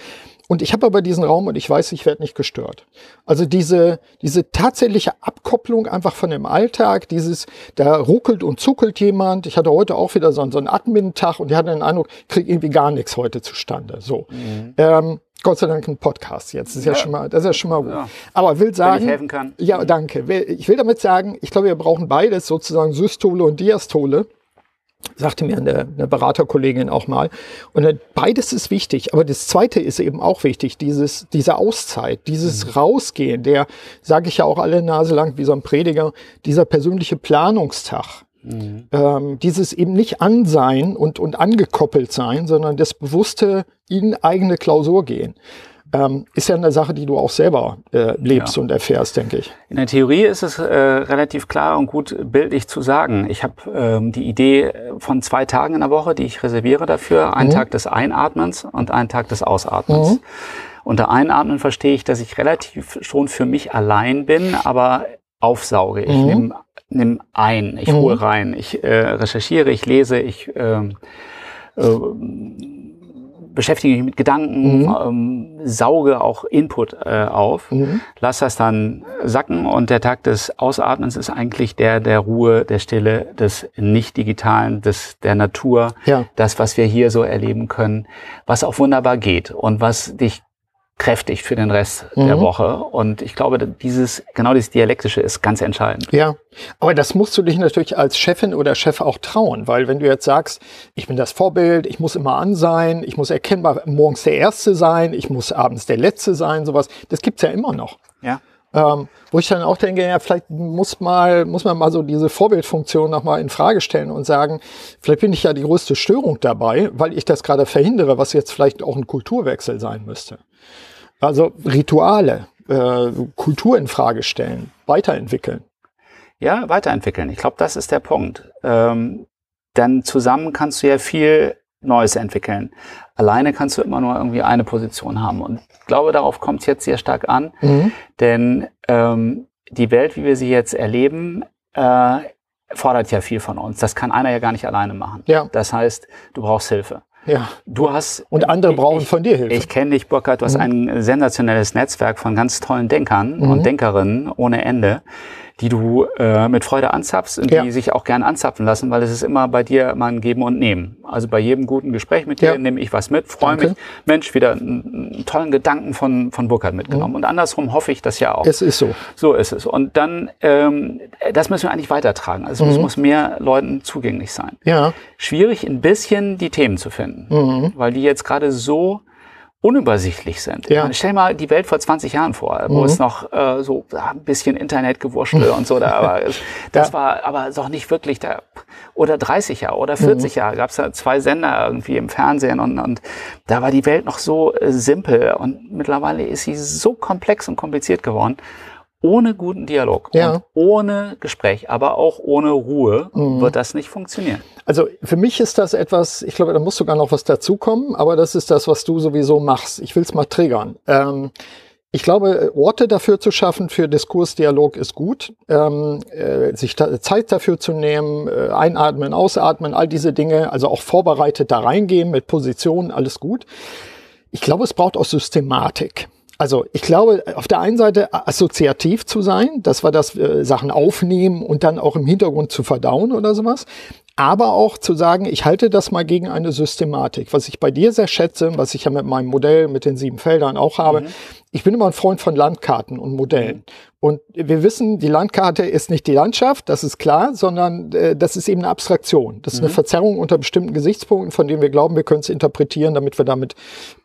und ich habe aber diesen Raum und ich weiß, ich werde nicht gestört. Also diese, diese tatsächliche Abkopplung einfach von dem Alltag, dieses, da ruckelt und zuckelt jemand. Ich hatte heute auch wieder so, so einen Admin-Tag und ich hatte den Eindruck, ich kriege irgendwie gar nichts heute zustande. So. Mhm. Ähm, Gott sei Dank ein Podcast jetzt. Das ist ja, ja schon mal, das ist ja schon mal gut. Ja. Aber will sagen. Wenn ich helfen kann. Ja, danke. Ich will damit sagen, ich glaube, wir brauchen beides, sozusagen Systole und Diastole sagte mir eine, eine Beraterkollegin auch mal. Und beides ist wichtig, aber das Zweite ist eben auch wichtig, dieses, diese Auszeit, dieses mhm. Rausgehen, der, sage ich ja auch alle Nase lang wie so ein Prediger, dieser persönliche Planungstag. Mhm. Ähm, dieses eben nicht Ansein und, und angekoppelt sein, sondern das bewusste in eigene Klausur gehen ähm, ist ja eine Sache, die du auch selber äh, lebst ja. und erfährst, denke ich. In der Theorie ist es äh, relativ klar und gut bildlich zu sagen. Ich habe ähm, die Idee von zwei Tagen in der Woche, die ich reserviere dafür. Ein mhm. Tag des Einatmens und ein Tag des Ausatmens. Mhm. Unter Einatmen verstehe ich, dass ich relativ schon für mich allein bin, aber aufsauge. Ich mhm. nehme nimm ein, ich mhm. hole rein, ich äh, recherchiere, ich lese, ich ähm, äh, beschäftige mich mit Gedanken, mhm. ähm, sauge auch Input äh, auf, mhm. lass das dann sacken und der Tag des Ausatmens ist eigentlich der der Ruhe, der Stille, des Nicht-Digitalen, des der Natur, ja. das, was wir hier so erleben können, was auch wunderbar geht und was dich kräftig für den Rest mhm. der Woche. Und ich glaube, dieses, genau dieses Dialektische ist ganz entscheidend. Ja, aber das musst du dich natürlich als Chefin oder Chef auch trauen, weil wenn du jetzt sagst, ich bin das Vorbild, ich muss immer an sein, ich muss erkennbar morgens der Erste sein, ich muss abends der Letzte sein, sowas, das gibt's ja immer noch. Ja. Ähm, wo ich dann auch denke, ja, vielleicht muss mal, muss man mal so diese Vorbildfunktion nochmal in Frage stellen und sagen, vielleicht bin ich ja die größte Störung dabei, weil ich das gerade verhindere, was jetzt vielleicht auch ein Kulturwechsel sein müsste. Also Rituale, äh, Kultur in Frage stellen, weiterentwickeln. Ja, weiterentwickeln. Ich glaube, das ist der Punkt. Ähm, denn zusammen kannst du ja viel Neues entwickeln. Alleine kannst du immer nur irgendwie eine Position haben. Und ich glaube, darauf kommt es jetzt sehr stark an. Mhm. Denn ähm, die Welt, wie wir sie jetzt erleben, äh, fordert ja viel von uns. Das kann einer ja gar nicht alleine machen. Ja. Das heißt, du brauchst Hilfe. Ja. Du hast. Und andere brauchen ich, von dir Hilfe. Ich kenne dich, Burkhard. Du hast mhm. ein sensationelles Netzwerk von ganz tollen Denkern mhm. und Denkerinnen ohne Ende, die du äh, mit Freude anzapfst und Ja. die sich auch gern anzapfen lassen, weil es ist immer bei dir mal ein Geben und Nehmen. Also bei jedem guten Gespräch mit dir Ja. nehme ich was mit, freue mich, Mensch, wieder einen, tollen Gedanken von, von Burkhard mitgenommen. Und andersrum hoffe ich das ja auch. Es ist so. So ist es. Und dann, ähm, das müssen wir eigentlich weitertragen. Also es muss, muss mehr Leuten zugänglich sein. Ja. Schwierig, ein bisschen die Themen zu finden, weil die jetzt gerade so unübersichtlich sind. Ja. Stell mal die Welt vor 20 Jahren vor, wo es noch äh, so ein bisschen Internetgewurschtel und so da, aber (laughs) es- das Ja. war aber doch nicht wirklich da. Oder 30 Jahre oder 40 Jahre gab es da zwei Sender irgendwie im Fernsehen und, und da war die Welt noch so äh, simpel und mittlerweile ist sie so komplex und kompliziert geworden. Ohne guten Dialog Ja. und ohne Gespräch, aber auch ohne Ruhe wird das nicht funktionieren. Also für mich ist das etwas, ich glaube, da muss sogar noch was dazukommen, aber das ist das, was du sowieso machst. Ich will es mal triggern. Ähm, ich glaube, Orte dafür zu schaffen für Diskursdialog ist gut. Ähm, äh, sich da, Zeit dafür zu nehmen, äh, einatmen, ausatmen, all diese Dinge, also auch vorbereitet da reingehen mit Positionen, alles gut. Ich glaube, es braucht auch Systematik. Also ich glaube, auf der einen Seite assoziativ zu sein, das war das äh, Sachen aufnehmen und dann auch im Hintergrund zu verdauen oder sowas. Aber auch zu sagen, ich halte das mal gegen eine Systematik. Was ich bei dir sehr schätze, was ich ja mit meinem Modell mit den sieben Feldern auch habe, ich bin immer ein Freund von Landkarten und Modellen. Und wir wissen, die Landkarte ist nicht die Landschaft, das ist klar, sondern äh, das ist eben eine Abstraktion. Das ist eine Verzerrung unter bestimmten Gesichtspunkten, von denen wir glauben, wir können es interpretieren, damit wir damit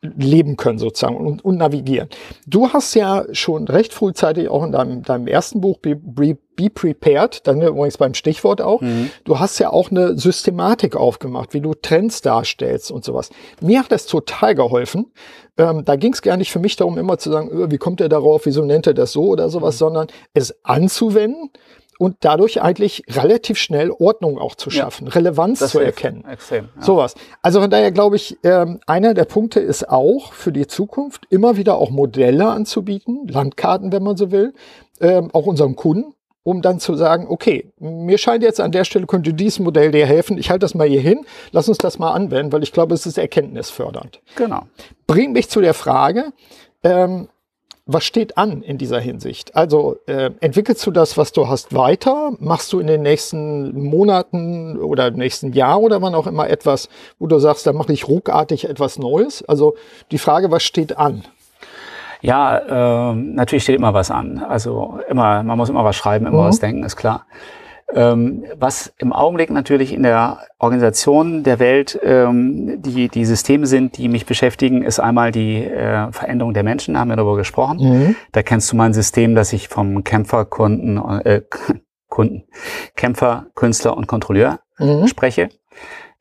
leben können sozusagen und, und navigieren. Du hast ja schon recht frühzeitig auch in deinem, deinem ersten Buch Be, Be, Be Prepared, dann übrigens beim Stichwort auch, du hast ja auch eine Systematik aufgemacht, wie du Trends darstellst und sowas. Mir hat das total geholfen. Ähm, da ging es gar nicht für mich darum, immer zu sagen, äh, wie kommt er darauf, wieso nennt er das so oder sowas, sondern es anzuwenden und dadurch eigentlich relativ schnell Ordnung auch zu Ja. schaffen, Relevanz Das zu erkennen. Extrem. Ja. Sowas. Also von daher glaube ich, ähm, einer der Punkte ist auch für die Zukunft immer wieder auch Modelle anzubieten, Landkarten, wenn man so will, ähm, auch unseren Kunden, um dann zu sagen, okay, mir scheint jetzt an der Stelle könnte dieses Modell dir helfen. Ich halte das mal hier hin, lass uns das mal anwenden, weil ich glaube, es ist erkenntnisfördernd. Genau. Bringt mich zu der Frage, ähm, was steht an in dieser Hinsicht? Also äh, entwickelst du das, was du hast, weiter? Machst du in den nächsten Monaten oder im nächsten Jahr oder wann auch immer etwas, wo du sagst, da mache ich ruckartig etwas Neues? Also die Frage, was steht an? Ja, ähm, natürlich steht immer was an. Also immer, man muss immer was schreiben, immer Mhm. was denken, ist klar. Ähm, was im Augenblick natürlich in der Organisation der Welt ähm, die, die Systeme sind, die mich beschäftigen, ist einmal die äh, Veränderung der Menschen, da haben wir darüber gesprochen. Mhm. Da kennst du mein System, dass ich vom Kämpfer, Kunden, äh, (laughs) Kunden, Kämpfer, Künstler und Kontrolleur Mhm. spreche.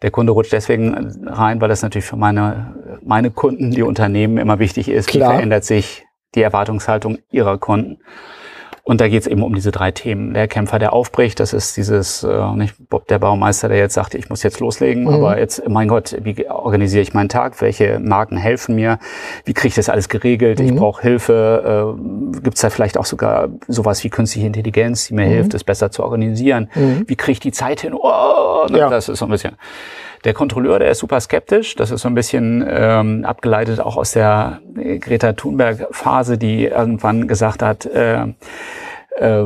Der Kunde rutscht deswegen rein, weil das natürlich für meine, meine Kunden, die Unternehmen immer wichtig ist. Klar. Wie verändert sich die Erwartungshaltung ihrer Kunden? Und da geht es eben um diese drei Themen. Der Kämpfer, der aufbricht, das ist dieses, äh, nicht Bob der Baumeister, der jetzt sagt, ich muss jetzt loslegen, Mhm. aber jetzt, mein Gott, wie organisiere ich meinen Tag? Welche Marken helfen mir? Wie kriege ich das alles geregelt? Ich Mhm. brauche Hilfe. Äh, Gibt es da vielleicht auch sogar sowas wie künstliche Intelligenz, die mir hilft, es besser zu organisieren? Mhm. Wie kriege ich die Zeit hin? Oh, ne, Ja. Das ist so ein bisschen. Der Kontrolleur, der ist super skeptisch. Das ist so ein bisschen ähm, abgeleitet auch aus der äh, Greta Thunberg-Phase, die irgendwann gesagt hat, äh, äh,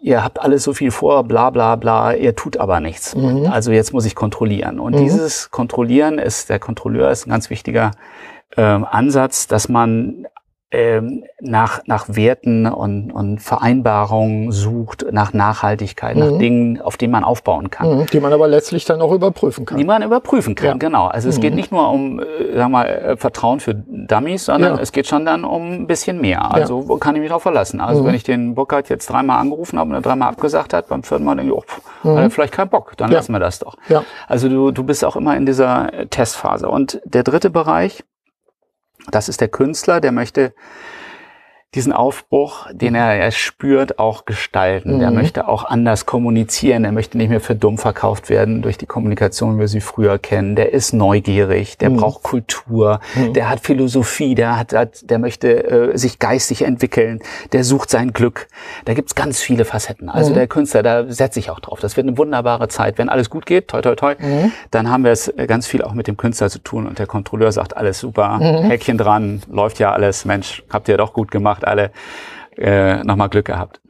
ihr habt alles so viel vor, bla bla bla, ihr tut aber nichts. Also jetzt muss ich kontrollieren. Und dieses Kontrollieren ist, der Kontrolleur ist ein ganz wichtiger ähm, Ansatz, dass man ähm, nach, nach Werten und, und Vereinbarungen sucht, nach Nachhaltigkeit, nach Dingen, auf denen man aufbauen kann Mhm. Die man aber letztlich dann auch überprüfen kann. die man überprüfen kann, Ja. genau. Also es geht nicht nur um, äh, wir mal, äh, Vertrauen für Dummies, sondern Ja. es geht schon dann um ein bisschen mehr. Also wo kann ich mich darauf verlassen? Also Mhm. wenn ich den Burkhardt jetzt dreimal angerufen habe und er dreimal abgesagt hat, beim vierten Mal denke ich, oh, hat er vielleicht keinen Bock, dann Mhm. Ja. lassen wir das doch. Ja. Also du, du bist auch immer in dieser Testphase. Und der dritte Bereich, das ist der Künstler, der möchte diesen Aufbruch, den er, er spürt, auch gestalten. Der Mhm. möchte auch anders kommunizieren. Er möchte nicht mehr für dumm verkauft werden durch die Kommunikation, wie wir sie früher kennen. Der ist neugierig, der Mhm. braucht Kultur, der hat Philosophie, der hat, hat der möchte äh, sich geistig entwickeln, der sucht sein Glück. Da gibt's ganz viele Facetten. Also der Künstler, da setze ich auch drauf. Das wird eine wunderbare Zeit. Wenn alles gut geht, toi toi toi, dann haben wir es äh, ganz viel auch mit dem Künstler zu tun. Und der Kontrolleur sagt, alles super, Häkchen dran, läuft ja alles, Mensch, habt ihr doch gut gemacht, alle äh, nochmal Glück gehabt.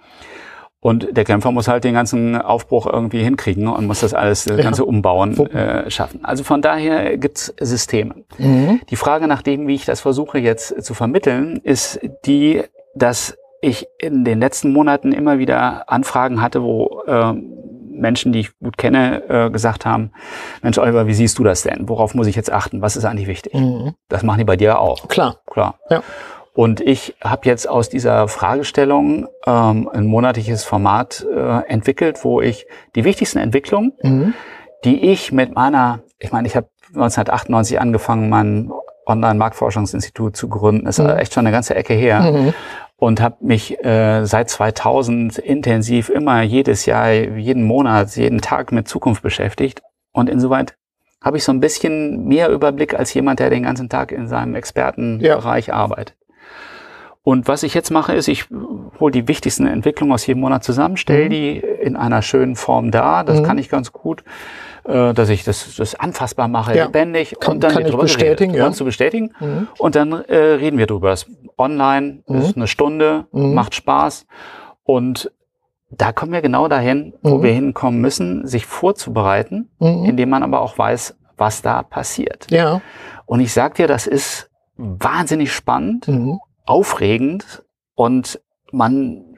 Und der Kämpfer muss halt den ganzen Aufbruch irgendwie hinkriegen und muss das alles, das ganze Umbauen äh, schaffen. Also von daher gibt's Systeme. Mhm. Die Frage nach dem, wie ich das versuche jetzt zu vermitteln, ist die, dass ich in den letzten Monaten immer wieder Anfragen hatte, wo äh, Menschen, die ich gut kenne, äh, gesagt haben, Mensch, Oliver, wie siehst du das denn? Worauf muss ich jetzt achten? Was ist eigentlich wichtig? Mhm. Das machen die bei dir auch. Klar. Klar. Ja. Und ich habe jetzt aus dieser Fragestellung ähm, ein monatliches Format äh, entwickelt, wo ich die wichtigsten Entwicklungen, mhm. die ich mit meiner, ich meine, ich habe 1998 angefangen, mein Online-Marktforschungsinstitut zu gründen. Das ist mhm. echt schon eine ganze Ecke her. Mhm. Und habe mich äh, seit 2000 intensiv immer jedes Jahr, jeden Monat, jeden Tag mit Zukunft beschäftigt. Und insoweit habe ich so ein bisschen mehr Überblick als jemand, der den ganzen Tag in seinem Expertenbereich ja. arbeitet. Und was ich jetzt mache, ist, ich hole die wichtigsten Entwicklungen aus jedem Monat zusammen, stelle mhm. die in einer schönen Form dar. Das mhm. kann ich ganz gut, äh, dass ich das, das anfassbar mache, ja. lebendig. Kann, und dann kann ich bestätigen. Ja. Du bestätigen. Mhm. Und dann äh, reden wir drüber. Das online mhm. ist eine Stunde, mhm. macht Spaß. Und da kommen wir genau dahin, wo mhm. wir hinkommen müssen, sich vorzubereiten, indem man aber auch weiß, was da passiert. Ja. Und ich sag dir, das ist wahnsinnig spannend aufregend und man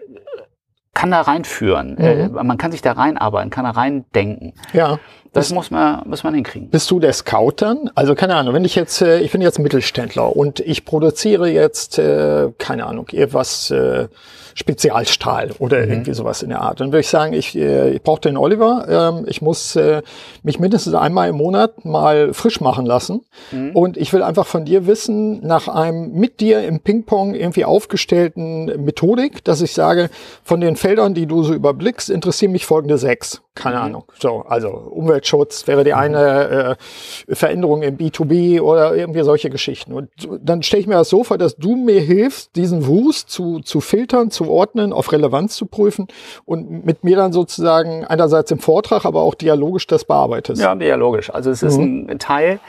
kann da reinführen. Mhm. Äh, man kann sich da reinarbeiten, kann da reindenken. Ja. Das, das muss man, muss man hinkriegen. Bist du der Scout dann? Also keine Ahnung, wenn ich jetzt, äh, ich bin jetzt Mittelständler und ich produziere jetzt, äh, keine Ahnung, irgendwas, äh, Spezialstahl oder mhm. irgendwie sowas in der Art. Dann würde ich sagen, ich, äh, ich brauche den Oliver. Ähm, ich muss äh, mich mindestens einmal im Monat mal frisch machen lassen. Mhm. Und ich will einfach von dir wissen, nach einem mit dir im Ping-Pong irgendwie aufgestellten Methodik, dass ich sage, von den Feldern, die du so überblickst, interessieren mich folgende sechs. Keine mhm. Ahnung. So, also Umweltschutz wäre die mhm. eine äh, Veränderung im B2B oder irgendwie solche Geschichten. Und dann stelle ich mir das so vor, dass du mir hilfst, diesen Wust zu, zu filtern, zu ordnen, auf Relevanz zu prüfen und mit mir dann sozusagen einerseits im Vortrag, aber auch dialogisch das bearbeitest. Ja, dialogisch. Also es ist mhm. ein Teil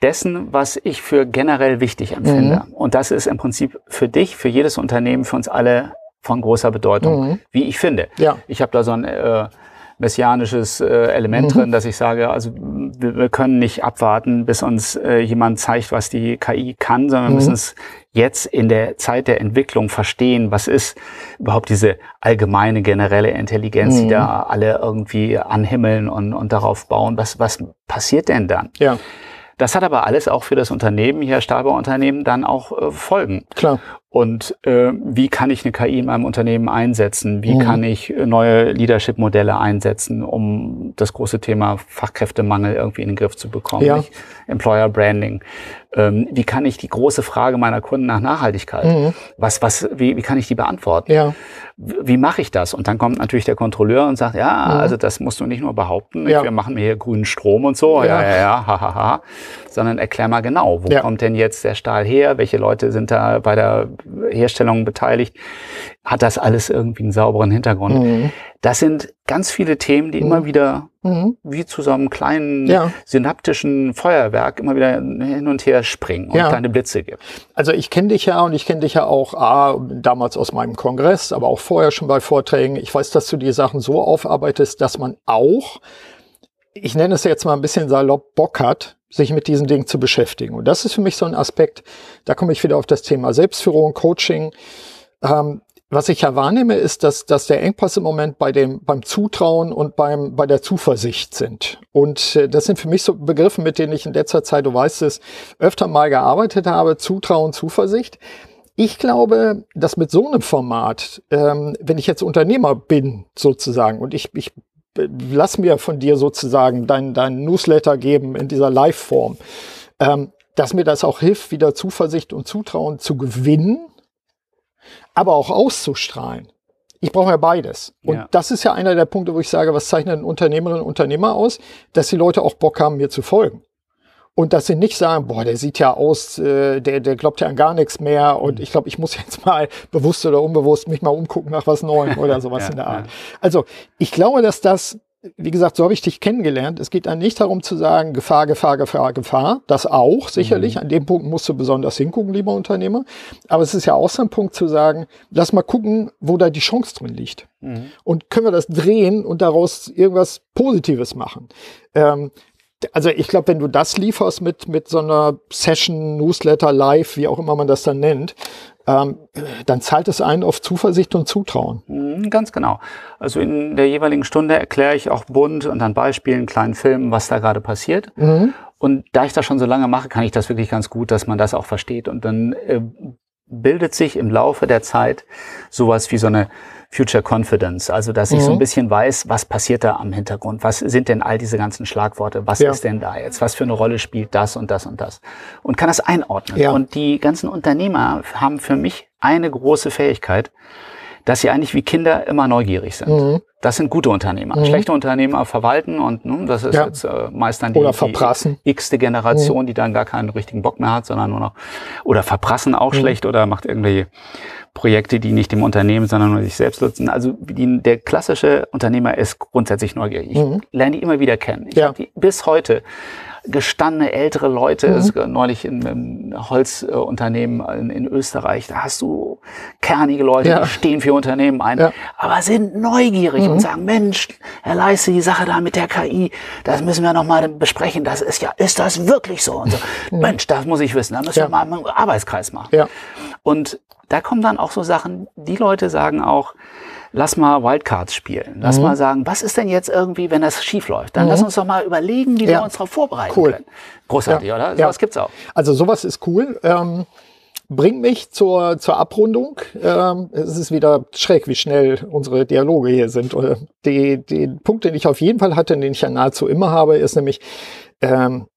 dessen, was ich für generell wichtig empfinde. Mhm. Und das ist im Prinzip für dich, für jedes Unternehmen, für uns alle von großer Bedeutung, mhm. wie ich finde. Ja. Ich habe da so ein äh, messianisches äh, Element mhm. drin, dass ich sage, also wir, wir, können nicht abwarten, bis uns äh, jemand zeigt, was die KI kann, sondern wir mhm. müssen es jetzt in der Zeit der Entwicklung verstehen, was ist überhaupt diese allgemeine generelle Intelligenz, mhm. die da alle irgendwie anhimmeln und, und darauf bauen. Was, was passiert denn dann? Ja. Das hat aber alles auch für das Unternehmen, hier Stahlbauunternehmen, dann auch äh, Folgen. Klar. Und äh, wie kann ich eine KI in meinem Unternehmen einsetzen? Wie mhm. kann ich neue Leadership-Modelle einsetzen, um das große Thema Fachkräftemangel irgendwie in den Griff zu bekommen? Ja. Employer Branding. Ähm, wie kann ich die große Frage meiner Kunden nach Nachhaltigkeit? Mhm. Was, was, wie, wie kann ich die beantworten? Ja. Wie mache ich das? Und dann kommt natürlich der Kontrolleur und sagt, ja, mhm. also das musst du nicht nur behaupten, ja. wir machen hier grünen Strom und so, ja, ja, ja, ja ha, ha, ha, sondern erklär mal genau, wo kommt denn jetzt der Stahl her? Welche Leute sind da bei der Herstellung beteiligt? Hat das alles irgendwie einen sauberen Hintergrund? Mhm. Das sind ganz viele Themen, die mhm. immer wieder mhm. wie zu so einem kleinen ja. synaptischen Feuerwerk immer wieder hin und her springen und ja. kleine Blitze gibt. Also ich kenne dich ja und ich kenne dich ja auch A, damals aus meinem Kongress, aber auch vorher schon bei Vorträgen. Ich weiß, dass du die Sachen so aufarbeitest, dass man auch, ich nenne es jetzt mal ein bisschen salopp, Bock hat, sich mit diesen Dingen zu beschäftigen. Und das ist für mich so ein Aspekt, da komme ich wieder auf das Thema Selbstführung, Coaching. Ähm, was ich ja wahrnehme, ist, dass, dass der Engpass im Moment bei dem, beim Zutrauen und beim, bei der Zuversicht sind. Und äh, das sind für mich so Begriffe, mit denen ich in letzter Zeit, du weißt es, öfter mal gearbeitet habe. Zutrauen, Zuversicht. Ich glaube, dass mit so einem Format, ähm, wenn ich jetzt Unternehmer bin, sozusagen, und ich, ich lass mir von dir sozusagen dein, dein Newsletter geben in dieser Live-Form, ähm, dass mir das auch hilft, wieder Zuversicht und Zutrauen zu gewinnen aber auch auszustrahlen. Ich brauche ja beides. Und ja. das ist ja einer der Punkte, wo ich sage, was zeichnet Unternehmerinnen und Unternehmer aus, dass die Leute auch Bock haben, mir zu folgen. Und dass sie nicht sagen, boah, der sieht ja aus, äh, der, der glaubt ja an gar nichts mehr und ich glaube, ich muss (laughs) jetzt mal bewusst oder unbewusst mich mal umgucken nach was Neuem oder sowas (laughs) ja, in der Art. Ja. Also ich glaube, dass das wie gesagt, so habe ich dich kennengelernt. Es geht dann nicht darum zu sagen, Gefahr, Gefahr, Gefahr, Gefahr. Das auch, sicherlich. Mhm. An dem Punkt musst du besonders hingucken, lieber Unternehmer. Aber es ist ja auch so ein Punkt zu sagen, lass mal gucken, wo da die Chance drin liegt. Mhm. Und können wir das drehen und daraus irgendwas Positives machen. Ähm, also ich glaube, wenn du das lieferst mit, mit so einer Session, Newsletter, Live, wie auch immer man das dann nennt, ähm, dann zahlt es einen auf Zuversicht und Zutrauen. Mhm, ganz genau. Also in der jeweiligen Stunde erkläre ich auch bunt und an Beispielen, kleinen Filmen, was da gerade passiert. Mhm. Und da ich das schon so lange mache, kann ich das wirklich ganz gut, dass man das auch versteht. Und dann äh, bildet sich im Laufe der Zeit sowas wie so eine Future Confidence, also dass ich so ein mhm. bisschen weiß, was passiert da am Hintergrund, was sind denn all diese ganzen Schlagworte, was ja. ist denn da jetzt, was für eine Rolle spielt das und das und das und kann das einordnen. Ja. Und die ganzen Unternehmer haben für mich eine große Fähigkeit, dass sie eigentlich wie Kinder immer neugierig sind. Mhm. Das sind gute Unternehmer. Mhm. Schlechte Unternehmer verwalten und ne, das ist ja. jetzt äh, meist dann die, die x-te Generation, mhm. die dann gar keinen richtigen Bock mehr hat, sondern nur noch oder verprassen auch mhm. schlecht oder macht irgendwelche Projekte, die nicht dem Unternehmen, sondern nur sich selbst nutzen. Also die, der klassische Unternehmer ist grundsätzlich neugierig. Ich mhm. lerne die immer wieder kennen. Ich ja. habe die bis heute gestandene ältere Leute, mhm. ist neulich in einem Holzunternehmen in, in, Österreich, da hast du kernige Leute, ja. die stehen für Unternehmen ein, ja. aber sind neugierig mhm. und sagen, Mensch, Herr Leiste, die Sache da mit der KI, das müssen wir nochmal besprechen, das ist ja, ist das wirklich so? Und so mhm. Mensch, das muss ich wissen, da müssen ja. wir mal einen Arbeitskreis machen. Und da kommen dann auch so Sachen, die Leute sagen auch, lass mal Wildcards spielen. Lass mhm. mal sagen, was ist denn jetzt irgendwie, wenn das schief läuft? Dann mhm. lass uns doch mal überlegen, wie ja. wir uns darauf vorbereiten cool. können. Großartig, ja. oder? Sowas ja. gibt's auch. Also sowas ist cool. Ähm, bringt mich zur, zur Abrundung. Ähm, es ist wieder schräg, wie schnell unsere Dialoge hier sind. Die, die Punkt, den ich auf jeden Fall hatte, den ich ja nahezu immer habe, ist nämlich, ähm,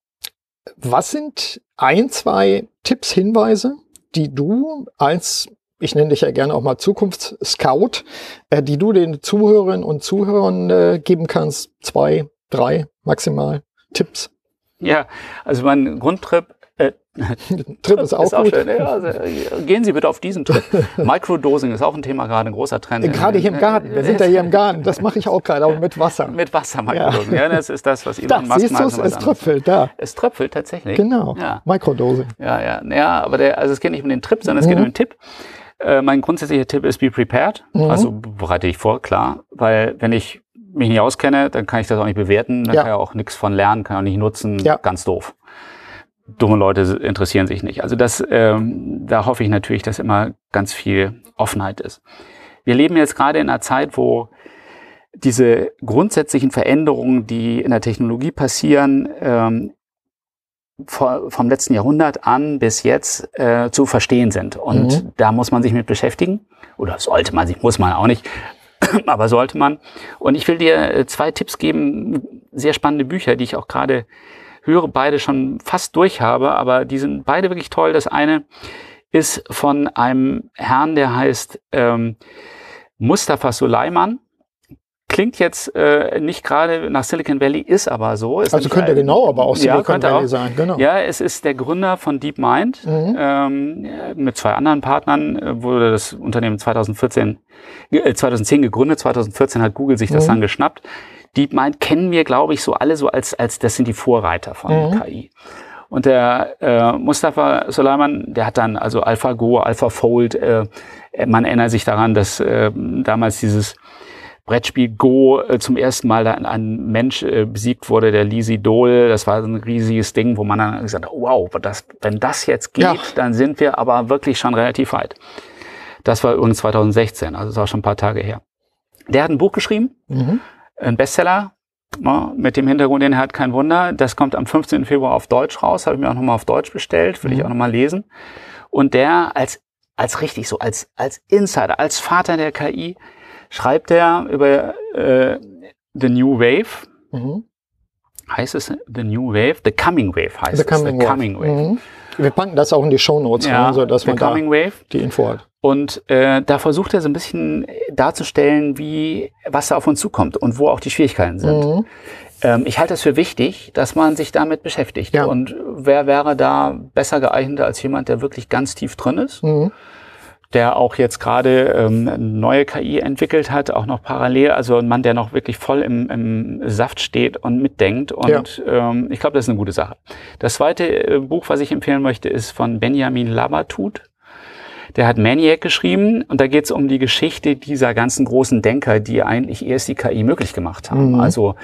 was sind ein, zwei Tipps, Hinweise, die du als, ich nenne dich ja gerne auch mal Zukunftsscout, äh, die du den Zuhörerinnen und Zuhörern äh, geben kannst? Zwei, drei maximal Tipps? Ja, also mein Grundtrip äh, (laughs) Trip ist auch, ist auch gut. Schön. Ja, also, gehen Sie bitte auf diesen Trip. (laughs) Microdosing ist auch ein Thema, gerade ein großer Trend. Gerade hier im Garten. Wir sind ja hier im (laughs) Garten. Das mache ich auch gerade, aber mit Wasser. Mit Wasser Microdosing. Ja. ja, das ist das, was Elon Musk meint. Es, es tröpfelt, da. Es tröpfelt tatsächlich. Genau. Ja. Microdosing. Ja, ja. Ja, aber der, also es geht nicht um den Trip, sondern es mhm. geht um den Tipp. Äh, mein grundsätzlicher Tipp ist be prepared. Mhm. Also bereite ich vor, klar. Weil wenn ich mich nicht auskenne, dann kann ich das auch nicht bewerten. Dann ja. kann ich auch nichts von lernen, kann ich auch nicht nutzen. Ja. Ganz doof dumme Leute interessieren sich nicht. Also das, ähm, da hoffe ich natürlich, dass immer ganz viel Offenheit ist. Wir leben jetzt gerade in einer Zeit, wo diese grundsätzlichen Veränderungen, die in der Technologie passieren, ähm, vom letzten Jahrhundert an bis jetzt äh, zu verstehen sind. Und mhm. da muss man sich mit beschäftigen. Oder sollte man sich, muss man auch nicht, (clears throat) aber sollte man. Und ich will dir äh, zwei Tipps geben, sehr spannende Bücher, die ich auch gerade höre, beide schon fast durch habe, aber die sind beide wirklich toll. Das eine ist von einem Herrn, der heißt ähm, Mustafa Suleiman. Klingt jetzt äh, nicht gerade nach Silicon Valley, ist aber so. Ist also könnte genau aber auch Silicon ja, Valley auch, sein, genau. Ja, es ist der Gründer von DeepMind. Mhm. Ähm, mit zwei anderen Partnern äh, wurde das Unternehmen 2014, äh, 2010 gegründet. 2014 hat Google sich das mhm. dann geschnappt. DeepMind kennen wir, glaube ich, so alle so als, als das sind die Vorreiter von mhm. KI. Und der äh, Mustafa Soleiman, der hat dann also AlphaGo, AlphaFold, äh, man erinnert sich daran, dass äh, damals dieses Brettspiel Go äh, zum ersten Mal da ein Mensch äh, besiegt wurde, der Lisi Dole. Das war so ein riesiges Ding, wo man dann gesagt hat, wow, das, wenn das jetzt geht, ja. dann sind wir aber wirklich schon relativ weit. Das war übrigens 2016, also das war schon ein paar Tage her. Der hat ein Buch geschrieben, mhm ein Bestseller. Ja, mit dem Hintergrund, den er hat, kein Wunder. Das kommt am 15. Februar auf Deutsch raus. Habe ich mir auch nochmal auf Deutsch bestellt. Will mhm. ich auch nochmal lesen. Und der als, als richtig so, als, als Insider, als Vater der KI, schreibt er über äh, The New Wave. Mhm. Heißt es The New Wave? The Coming Wave heißt The es. Coming The Coming Wave. Mhm. Wir packen das auch in die Show Notes ja, rein, so dass man da Wave. die Info hat. Und äh, da versucht er so ein bisschen darzustellen, wie was da auf uns zukommt und wo auch die Schwierigkeiten sind. Mhm. Ähm, ich halte es für wichtig, dass man sich damit beschäftigt. Ja. Und wer wäre da besser geeignet als jemand, der wirklich ganz tief drin ist? Mhm. Der auch jetzt gerade ähm, neue KI entwickelt hat, auch noch parallel. Also ein Mann, der noch wirklich voll im, im Saft steht und mitdenkt. Und ja. ähm, ich glaube, das ist eine gute Sache. Das zweite äh, Buch, was ich empfehlen möchte, ist von Benjamin Labatut. Der hat Maniac geschrieben und da geht es um die Geschichte dieser ganzen großen Denker, die eigentlich erst die KI möglich gemacht haben. Mhm. Also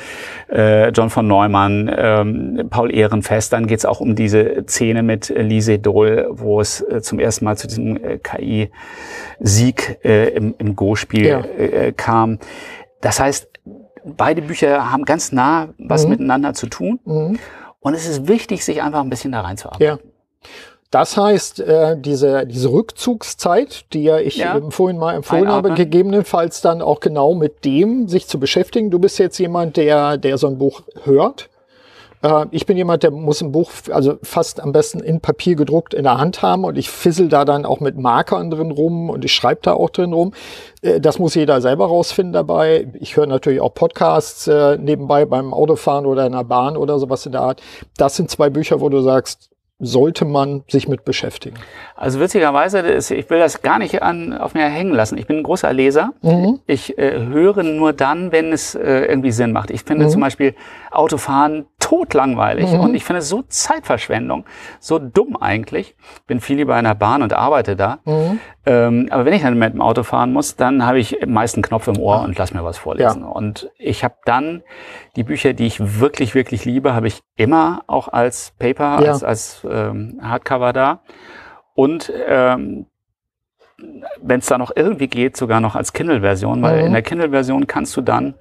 äh, John von Neumann, ähm, Paul Ehrenfest, dann geht es auch um diese Szene mit Lise Dohl, wo es äh, zum ersten Mal zu diesem äh, KI-Sieg äh, im, im Go-Spiel ja. äh, kam. Das heißt, beide Bücher haben ganz nah was mhm. miteinander zu tun. Mhm. Und es ist wichtig, sich einfach ein bisschen da reinzuarbeiten. Ja. Das heißt, äh, diese, diese Rückzugszeit, die ja ich ja. vorhin mal empfohlen habe, gegebenenfalls dann auch genau mit dem sich zu beschäftigen. Du bist jetzt jemand, der, der so ein Buch hört. Äh, ich bin jemand, der muss ein Buch, also fast am besten in Papier gedruckt in der Hand haben und ich fissel da dann auch mit Markern drin rum und ich schreibe da auch drin rum. Äh, das muss jeder selber rausfinden dabei. Ich höre natürlich auch Podcasts äh, nebenbei beim Autofahren oder in der Bahn oder sowas in der Art. Das sind zwei Bücher, wo du sagst, sollte man sich mit beschäftigen? Also witzigerweise, ich will das gar nicht an, auf mir hängen lassen. Ich bin ein großer Leser. Mhm. Ich äh, höre nur dann, wenn es äh, irgendwie Sinn macht. Ich finde mhm. zum Beispiel Autofahren totlangweilig mhm. und ich finde es so Zeitverschwendung, so dumm eigentlich. Bin viel lieber in der Bahn und arbeite da. Mhm. Ähm, aber wenn ich dann mit dem Auto fahren muss, dann habe ich meist einen Knopf im Ohr und lass mir was vorlesen. Ja. Und ich habe dann die Bücher, die ich wirklich, wirklich liebe, habe ich immer auch als Paper, ja. als, als ähm, Hardcover da. Und ähm, wenn es da noch irgendwie geht, sogar noch als Kindle-Version, weil mhm. in der Kindle-Version kannst du dann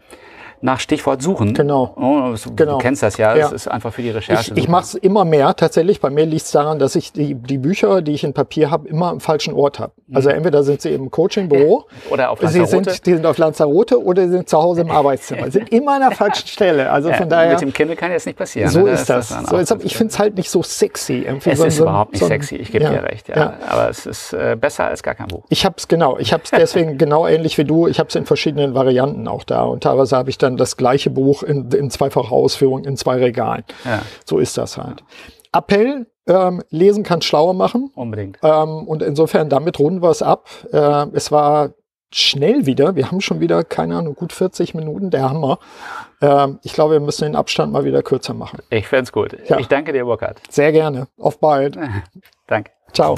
nach Stichwort suchen. Genau. Oh, du genau. kennst das ja, das ja. ist einfach für die Recherche. Ich, ich mache es immer mehr tatsächlich. Bei mir liegt es daran, dass ich die, die Bücher, die ich in Papier habe, immer am falschen Ort habe. Mhm. Also entweder sind sie im Coaching-Büro (laughs) oder auf Lanzarote. Sie sind, die sind auf Lanzarote oder sie sind zu Hause im (laughs) Arbeitszimmer. Sie sind immer an der falschen Stelle. Also von daher. Mit dem Kindle kann jetzt nicht passieren. So ne? ist das. das so, jetzt, ich finde es halt nicht so sexy. Irgendwie es so, ist so, überhaupt nicht sexy. Ich gebe ja, dir recht. Ja. ja. Aber es ist äh, besser als gar kein Buch. Ich habe es genau. Ich habe es deswegen (laughs) genau ähnlich wie du. Ich habe es in verschiedenen Varianten auch da. Und teilweise habe ich dann das gleiche Buch Buch in, in zweifacher Ausführung in zwei Regalen. Ja. So ist das halt. Appell, ähm, lesen kann schlauer machen. Unbedingt. Ähm, und insofern, damit runden wir es ab. Äh, es war schnell wieder. Wir haben schon wieder, keine Ahnung, gut 40 Minuten, der Hammer. Ähm, ich glaube, wir müssen den Abstand mal wieder kürzer machen. Ich fände es gut. Ja. Ich danke dir, Burkhard. Sehr gerne. Auf bald. (laughs) danke. Ciao.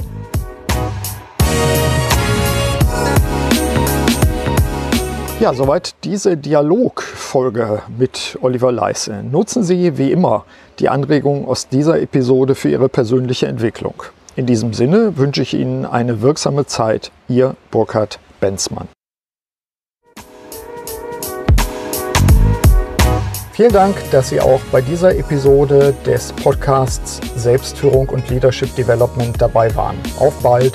Ja, soweit diese Dialogfolge mit Oliver Leisse. Nutzen Sie wie immer die Anregungen aus dieser Episode für Ihre persönliche Entwicklung. In diesem Sinne wünsche ich Ihnen eine wirksame Zeit. Ihr Burkhard Benzmann. Vielen Dank, dass Sie auch bei dieser Episode des Podcasts Selbstführung und Leadership Development dabei waren. Auf bald!